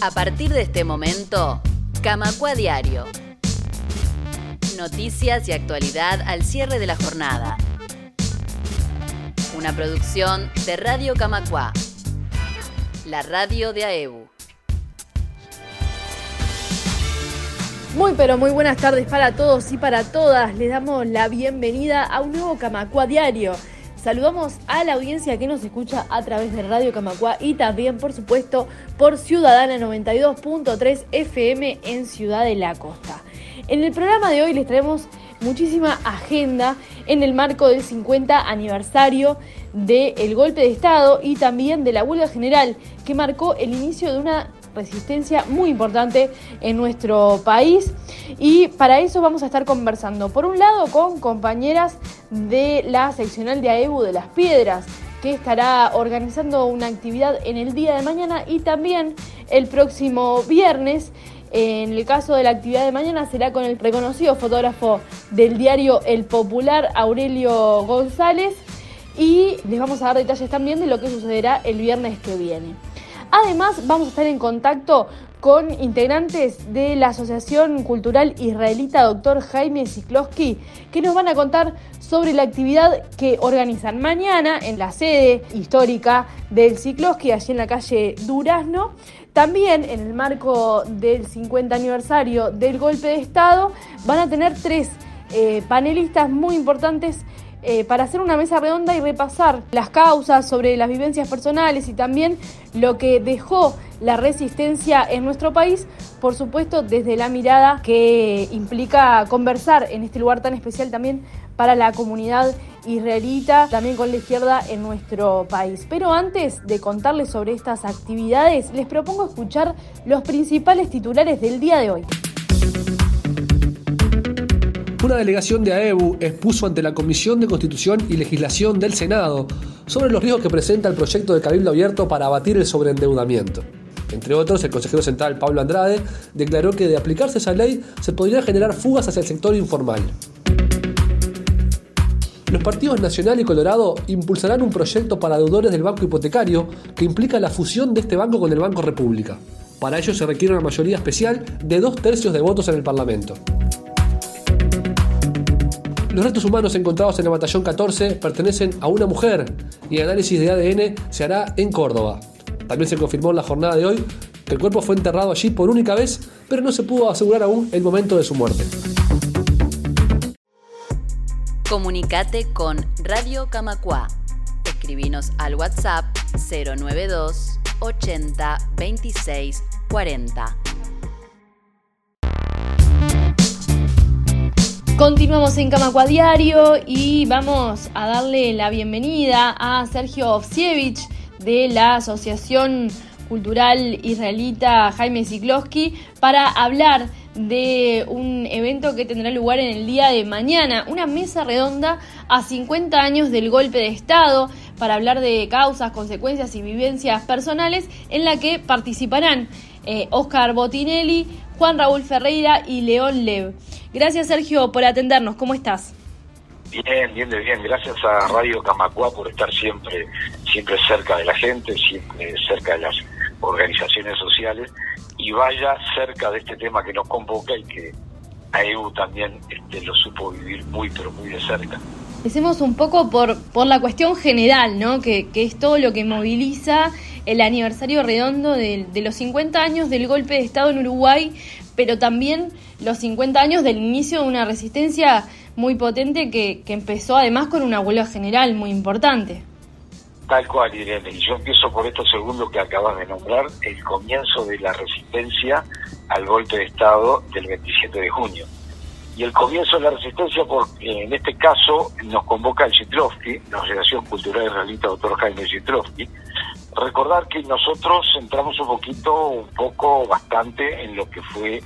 A partir de este momento, Camacua Diario. Noticias y actualidad al cierre de la jornada. Una producción de Radio Camacua, la radio de AEBU. Muy pero muy buenas tardes para todos y para todas. Les damos la bienvenida a un nuevo Camacua Diario. Saludamos a la audiencia que nos escucha a través de Radio Camacua y también, por supuesto, por Ciudadana 92.3 FM en Ciudad de la Costa. En el programa de hoy les traemos muchísima agenda en el marco del 50 aniversario del golpe de Estado y también de la huelga general que marcó el inicio de una resistencia muy importante en nuestro país. Y para eso vamos a estar conversando, por un lado, con compañeras de la seccional de AEBU de Las Piedras, que estará organizando una actividad en el día de mañana y también el próximo viernes. En el caso de la actividad de mañana será con el reconocido fotógrafo del diario El Popular, Aurelio González, y les vamos a dar detalles también de lo que sucederá el viernes que viene. Además, vamos a estar en contacto con integrantes de la Asociación Cultural Israelita Dr. Jaime Siklowski, que nos van a contar sobre la actividad que organizan mañana en la sede histórica del Siklowski, allí en la calle Durazno. También en el marco del 50 aniversario del golpe de Estado van a tener tres eh, panelistas muy importantes eh, para hacer una mesa redonda y repasar las causas sobre las vivencias personales y también lo que dejó la resistencia en nuestro país, por supuesto desde la mirada que implica conversar en este lugar tan especial también para la comunidad israelita, también con la izquierda en nuestro país. Pero antes de contarles sobre estas actividades, les propongo escuchar los principales titulares del día de hoy. Una delegación de AEBU expuso ante la Comisión de Constitución y Legislación del Senado sobre los riesgos que presenta el proyecto de Cabildo Abierto para abatir el sobreendeudamiento. Entre otros, el consejero central Pablo Andrade declaró que de aplicarse esa ley se podrían generar fugas hacia el sector informal. Los partidos Nacional y Colorado impulsarán un proyecto para deudores del banco hipotecario que implica la fusión de este banco con el Banco República. Para ello se requiere una mayoría especial de dos tercios de votos en el Parlamento. Los restos humanos encontrados en el batallón 14 pertenecen a una mujer y el análisis de ADN se hará en Córdoba. También se confirmó en la jornada de hoy que el cuerpo fue enterrado allí por única vez, pero no se pudo asegurar aún el momento de su muerte. Comunicate con Radio Camacua. Escribinos al WhatsApp 092 80 26 40. Continuamos en Camacua Diario y vamos a darle la bienvenida a Sergio Ovsievich de la Asociación Cultural Israelita Jaime Siklowski para hablar de un evento que tendrá lugar en el día de mañana, una mesa redonda a 50 años del golpe de Estado para hablar de causas, consecuencias y vivencias personales en la que participarán Oscar eh, Botinelli, Juan Raúl Ferreira y León Lev. Gracias Sergio por atendernos, ¿cómo estás? Bien, bien, bien. Gracias a Radio Camacua por estar siempre, siempre cerca de la gente, siempre cerca de las organizaciones sociales y vaya cerca de este tema que nos convoca y que AEU también este, lo supo vivir muy, pero muy de cerca. Decimos un poco por, por la cuestión general, ¿no? Que, que es todo lo que moviliza el aniversario redondo de, de, los 50 años del golpe de Estado en Uruguay, pero también los 50 años del inicio de una resistencia muy potente que, que empezó además con una huelga general muy importante. Tal cual, Irene. Y yo empiezo por esto segundo que acabas de nombrar, el comienzo de la resistencia al golpe de Estado del 27 de junio. Y el comienzo de la resistencia porque en este caso nos convoca el Chitrovsky, la Asociación Cultural Israelita Doctor Jaime Chitrovsky, recordar que nosotros entramos un poquito, un poco, bastante en lo que fue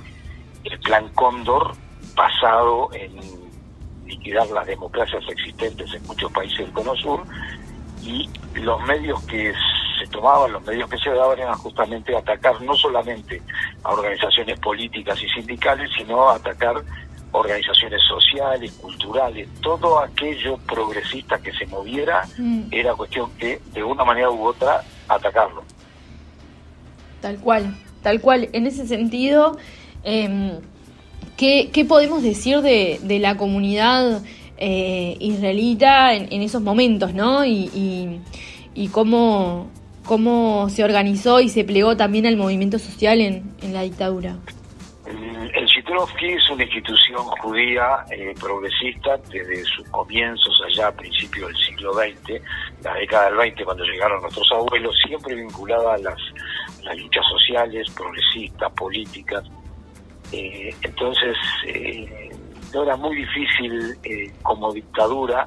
el plan Cóndor basado en liquidar las democracias existentes en muchos países del Cono Sur y los medios que se tomaban, los medios que se daban eran justamente atacar no solamente a organizaciones políticas y sindicales, sino atacar organizaciones sociales, culturales, todo aquello progresista que se moviera, mm. era cuestión que de una manera u otra atacarlo. Tal cual. tal cual. En ese sentido, eh, ¿qué, ¿qué, podemos decir de, de la comunidad eh, israelita en, en, esos momentos, ¿no? Y, y, y, cómo, cómo se organizó y se plegó también al movimiento social en, en la dictadura. El Shitrovsky es una institución judía eh, progresista desde sus comienzos allá a principios del siglo XX, la década del 20 cuando llegaron nuestros abuelos, siempre vinculada a las, luchas sociales, progresistas, políticas. Eh, entonces, eh, no era muy difícil eh, como dictadura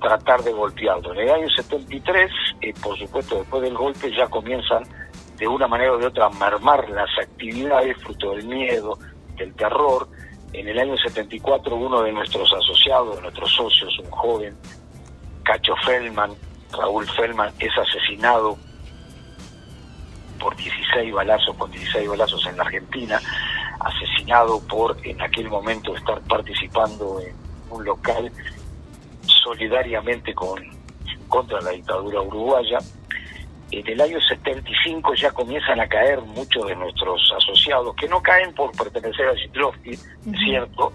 tratar de golpearlo. En el año 73, eh, por supuesto, después del golpe ya comienzan de una manera o de otra mermar las actividades fruto del miedo, del terror. En el año 74 uno de nuestros asociados, de nuestros socios, un joven, Cacho Feldman, Raúl Feldman, es asesinado por 16 balazos, con 16 balazos en la Argentina, asesinado por en aquel momento estar participando en un local solidariamente con contra la dictadura uruguaya. En el año 75 ya comienzan a caer muchos de nuestros asociados, que no caen por pertenecer a uh -huh. es cierto,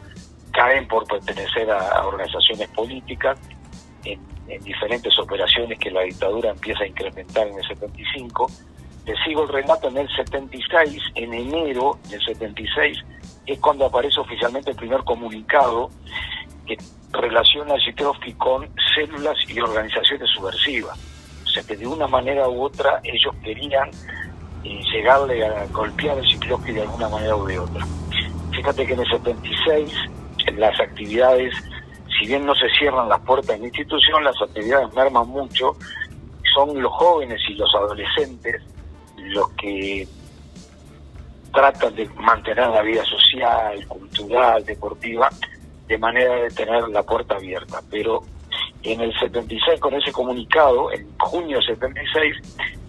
caen por pertenecer a, a organizaciones políticas, en, en, diferentes operaciones que la dictadura empieza a incrementar en el 75. Te sigo el relato en el 76, en enero del 76, es cuando aparece oficialmente el primer comunicado que relaciona a con células y organizaciones subversivas. O sea que de una manera u otra ellos querían eh, llegarle a golpear a Zitrovsky de alguna manera u de otra. Fíjate que en el 76 en las actividades, si bien no se cierran las puertas en la institución, las actividades merman mucho. Son los jóvenes y los adolescentes los que tratan de mantener la vida social, cultural, deportiva, de manera de tener la puerta abierta. Pero en el 76, con ese comunicado, en junio del 76,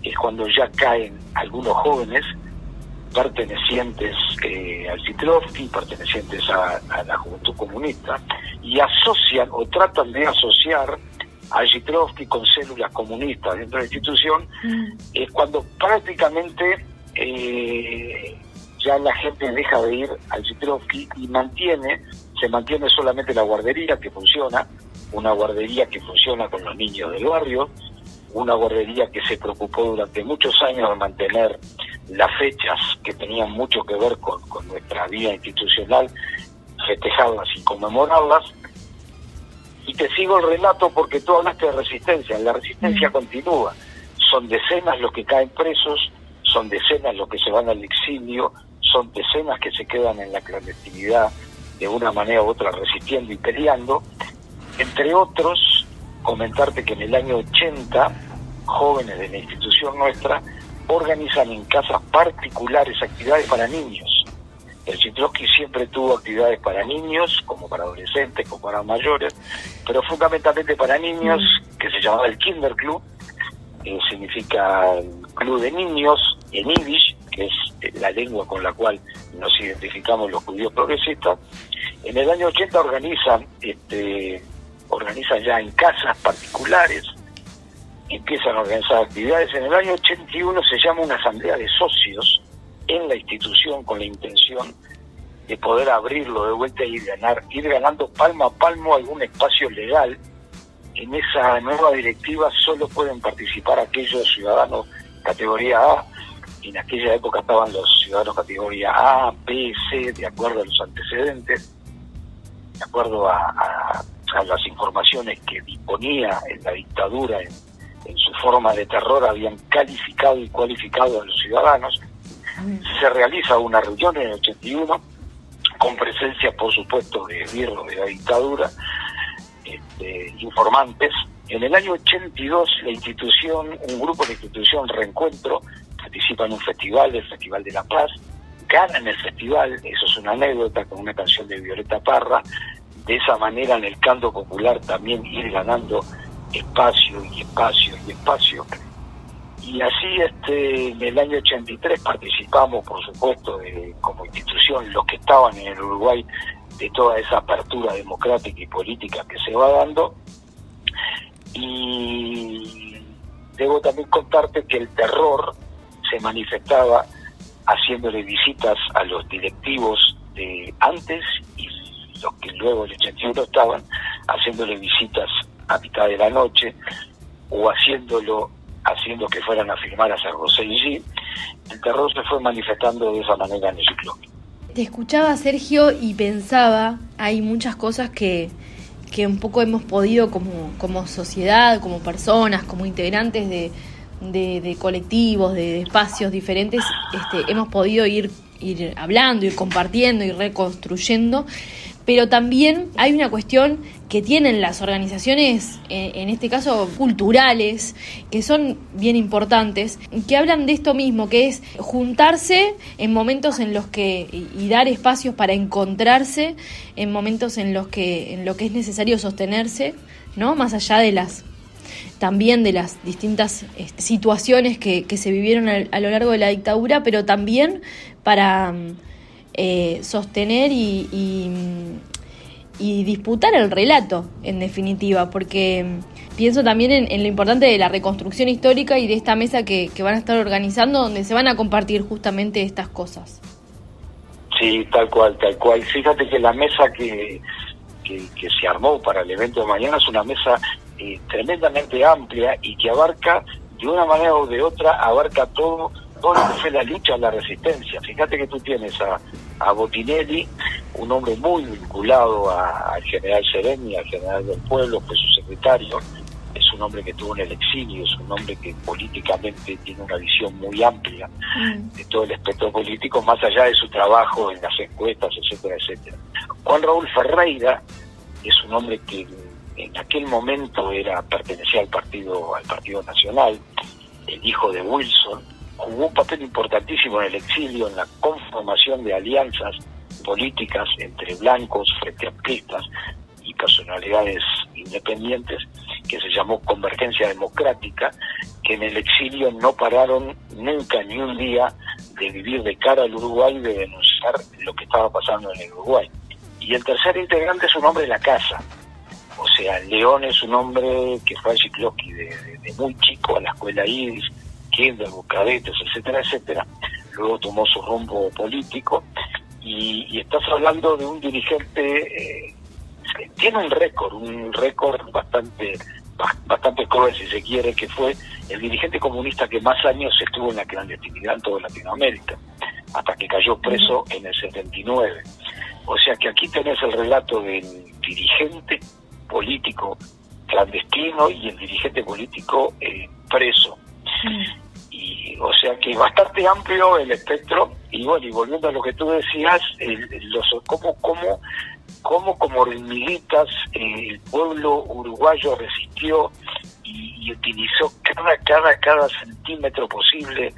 es cuando ya caen algunos jóvenes pertenecientes eh, al Citrovsky, pertenecientes a, a, la Juventud Comunista, y asocian o tratan de asociar a Citrovsky con células comunistas dentro de la institución, mm. es cuando prácticamente eh, ya la gente deja de ir al Citrovsky y mantiene se mantiene solamente la guardería que funciona, una guardería que funciona con los niños del barrio, una guardería que se preocupó durante muchos años de mantener las fechas que tenían mucho que ver con, con nuestra vida institucional, festejarlas y conmemorarlas. Y te sigo el relato porque tú hablaste de resistencia, la resistencia mm. continúa. Son decenas los que caen presos, son decenas los que se van al exilio, son decenas que se quedan en la clandestinidad, de una manera u otra resistiendo y peleando. Entre otros, comentarte que en el año 80, jóvenes de la institución nuestra organizan en casas particulares actividades para niños. El Citroski siempre tuvo actividades para niños, como para adolescentes, como para mayores, pero fundamentalmente para niños, que se llamaba el Kinder Club, eh, significa el club de niños en Yiddish, que es la lengua con la cual nos identificamos los judíos progresistas. En el año 80 organizan, este, organizan ya en casas particulares, empiezan a organizar actividades. En el año 81 se llama una asamblea de socios en la institución con la intención de poder abrirlo de vuelta y ganar, ir ganando palmo a palmo algún espacio legal. En esa nueva directiva solo pueden participar aquellos ciudadanos categoría A en aquella época estaban los ciudadanos categoría A, B, C, de acuerdo a los antecedentes, de acuerdo a, a, a las informaciones que disponía en la dictadura en, en, su forma de terror, habían calificado y cualificado a los ciudadanos. Se realiza una reunión en el 81, con presencia, por supuesto, de esbirros de la dictadura, este, informantes. En el año 82, la institución, un grupo de la institución Reencuentro, participa en un festival, el Festival de la Paz, ganan el festival, eso es una anécdota con una canción de Violeta Parra, de esa manera en el canto popular también ir ganando espacio y espacio y espacio. Y así este en el año 83 participamos, por supuesto, de, como institución, los que estaban en el Uruguay, de toda esa apertura democrática y política que se va dando. Y debo también contarte que el terror se manifestaba haciéndole visitas a los directivos de antes y los que luego el 81 estaban, haciéndole visitas a mitad de la noche o haciéndolo haciendo que fueran a firmar a San José y el terror se fue manifestando de esa manera en el ciclo. Te escuchaba Sergio y pensaba, hay muchas cosas que, que un poco hemos podido como, como sociedad, como personas, como integrantes de, de, colectivos, de, espacios diferentes, este, hemos podido ir, ir hablando, ir compartiendo, y reconstruyendo pero también hay una cuestión que tienen las organizaciones, eh, en este caso culturales, que son bien importantes, que hablan de esto mismo, que es juntarse en momentos en los que y dar espacios para encontrarse, en momentos en los que en lo que es necesario sostenerse, ¿no? Más allá de las también de las distintas este, situaciones que, se vivieron a, lo largo de la dictadura, pero también para eh, sostener y, y, disputar el relato, en definitiva, porque pienso también en, lo importante de la reconstrucción histórica y de esta mesa que, van a estar organizando, donde se van a compartir justamente estas cosas. Sí, tal cual, tal cual. Fíjate que la mesa que, que, se armó para el evento de mañana es una mesa eh, tremendamente amplia y que abarca, de una manera o de otra, abarca todo todo lo que fue la lucha, la resistencia. Fíjate que tú tienes a, a Botinelli, un hombre muy vinculado al general Sereni, al general del pueblo, fue su secretario, es un hombre que tuvo en el exilio, es un hombre que políticamente tiene una visión muy amplia mm. de todo el espectro político, más allá de su trabajo en las encuestas, etcétera, etcétera. Juan Raúl Ferreira es un hombre que en aquel momento era pertenecía al partido al partido nacional, el hijo de Wilson, jugó un papel importantísimo en el exilio, en la conformación de alianzas políticas entre blancos, frente amplistas y personalidades independientes, que se llamó Convergencia Democrática, que en el exilio no pararon nunca ni un día de vivir de cara al Uruguay y de denunciar lo que estaba pasando en el Uruguay. Y el tercer integrante es un hombre de la casa, o sea, León es un hombre que fue a Chicloski de, muy chico a la escuela Iris, cadetes, etcétera, etcétera. Luego tomó su rumbo político y, estás hablando de un dirigente eh, que tiene un récord, un récord bastante bastante cruel si se quiere, que fue el dirigente comunista que más años estuvo en la clandestinidad en toda Latinoamérica, hasta que cayó preso en el 79. O sea que aquí tenés el relato del dirigente político clandestino y el dirigente político eh, preso o sea que bastante amplio el espectro y bueno y volviendo a lo que tú decías los cómo cómo cómo como militas el pueblo uruguayo resistió y, utilizó cada cada cada centímetro posible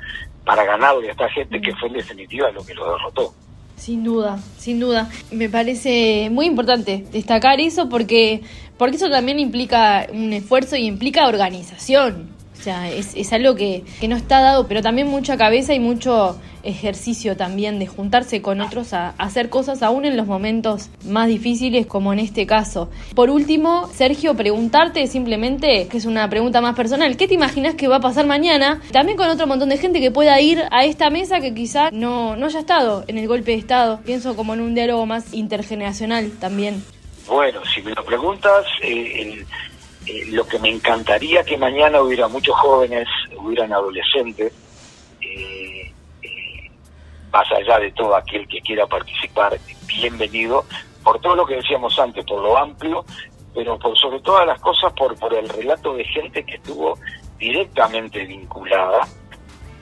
para ganarle a esta gente que fue en definitiva lo que lo derrotó sin duda, sin duda. Me parece muy importante destacar eso porque, porque eso también implica un esfuerzo y implica organización. O sea, es, es algo que, que, no está dado, pero también mucha cabeza y mucho ejercicio también de juntarse con otros a, hacer cosas aún en los momentos más difíciles como en este caso. Por último, Sergio, preguntarte simplemente, que es una pregunta más personal, ¿qué te imaginas que va a pasar mañana? También con otro montón de gente que pueda ir a esta mesa que quizá no, no haya estado en el golpe de Estado. Pienso como en un diálogo más intergeneracional también. Bueno, si me lo preguntas, eh, eh, lo que me encantaría que mañana hubiera muchos jóvenes, hubieran adolescentes, eh, eh, más allá de todo aquel que quiera participar, bienvenido, por todo lo que decíamos antes, por lo amplio, pero por sobre todas las cosas por, por el relato de gente que estuvo directamente vinculada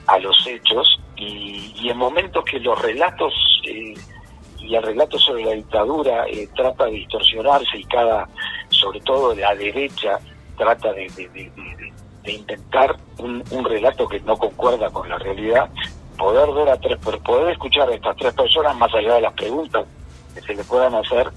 a los hechos y, y en momentos que los relatos y el relato sobre la dictadura trata de distorsionarse y cada sobre todo la derecha, trata de, de, intentar un, relato que no concuerda con la realidad, poder ver a tres, poder escuchar a estas tres personas más allá de las preguntas que se le puedan hacer,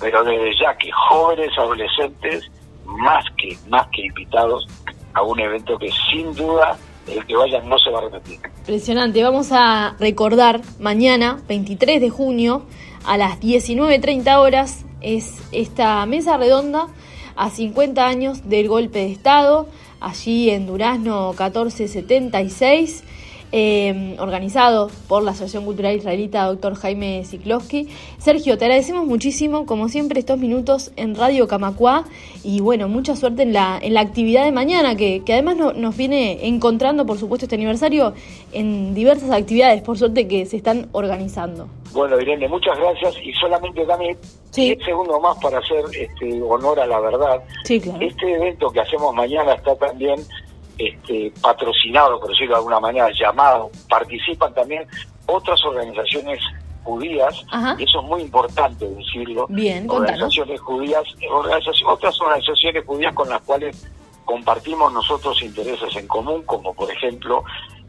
pero desde ya que jóvenes, adolescentes, más que, más que invitados a un evento que sin duda el que vayan no se va a repetir. Impresionante, vamos a recordar mañana, 23 de junio, a las 19.30 horas, es esta mesa redonda a 50 años del golpe de Estado, allí en Durazno 1476. Eh, organizado por la Asociación Cultural Israelita Dr. Jaime Siklowski. Sergio, te agradecemos muchísimo, como siempre, estos minutos en Radio Camacua y bueno, mucha suerte en la, en la actividad de mañana, que, que además nos viene encontrando, por supuesto, este aniversario en diversas actividades, por suerte, que se están organizando. Bueno, Irene, muchas gracias y solamente dame Sí. 10 segundos más para hacer este, honor a la verdad. Sí, claro. Este evento que hacemos mañana está también este, patrocinado, por decirlo de alguna manera, llamado, participan también otras organizaciones judías, Ajá. y eso es muy importante decirlo, Bien, organizaciones judías, organizaci- otras organizaciones judías con las cuales compartimos nosotros intereses en común, como por ejemplo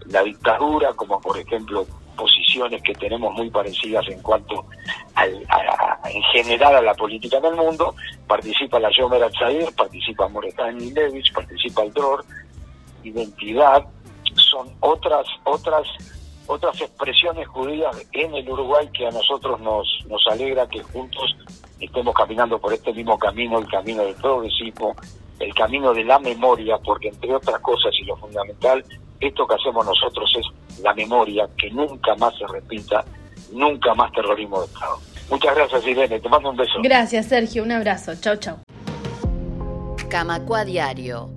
la dictadura, como por ejemplo posiciones que tenemos muy parecidas en cuanto al- a- a- en general a la política del mundo, participa la Yomer Atzair, participa Moretán Levich, participa el DROR, Identidad, son otras, otras, otras expresiones judías en el Uruguay que a nosotros nos, nos alegra que juntos estemos caminando por este mismo camino, el camino del progresismo, el camino de la memoria, porque entre otras cosas y lo fundamental, esto que hacemos nosotros es la memoria, que nunca más se repita, nunca más terrorismo de Estado. Muchas gracias Irene, te mando un beso. Gracias, Sergio. Un abrazo. Chau, chau. Camacua Diario.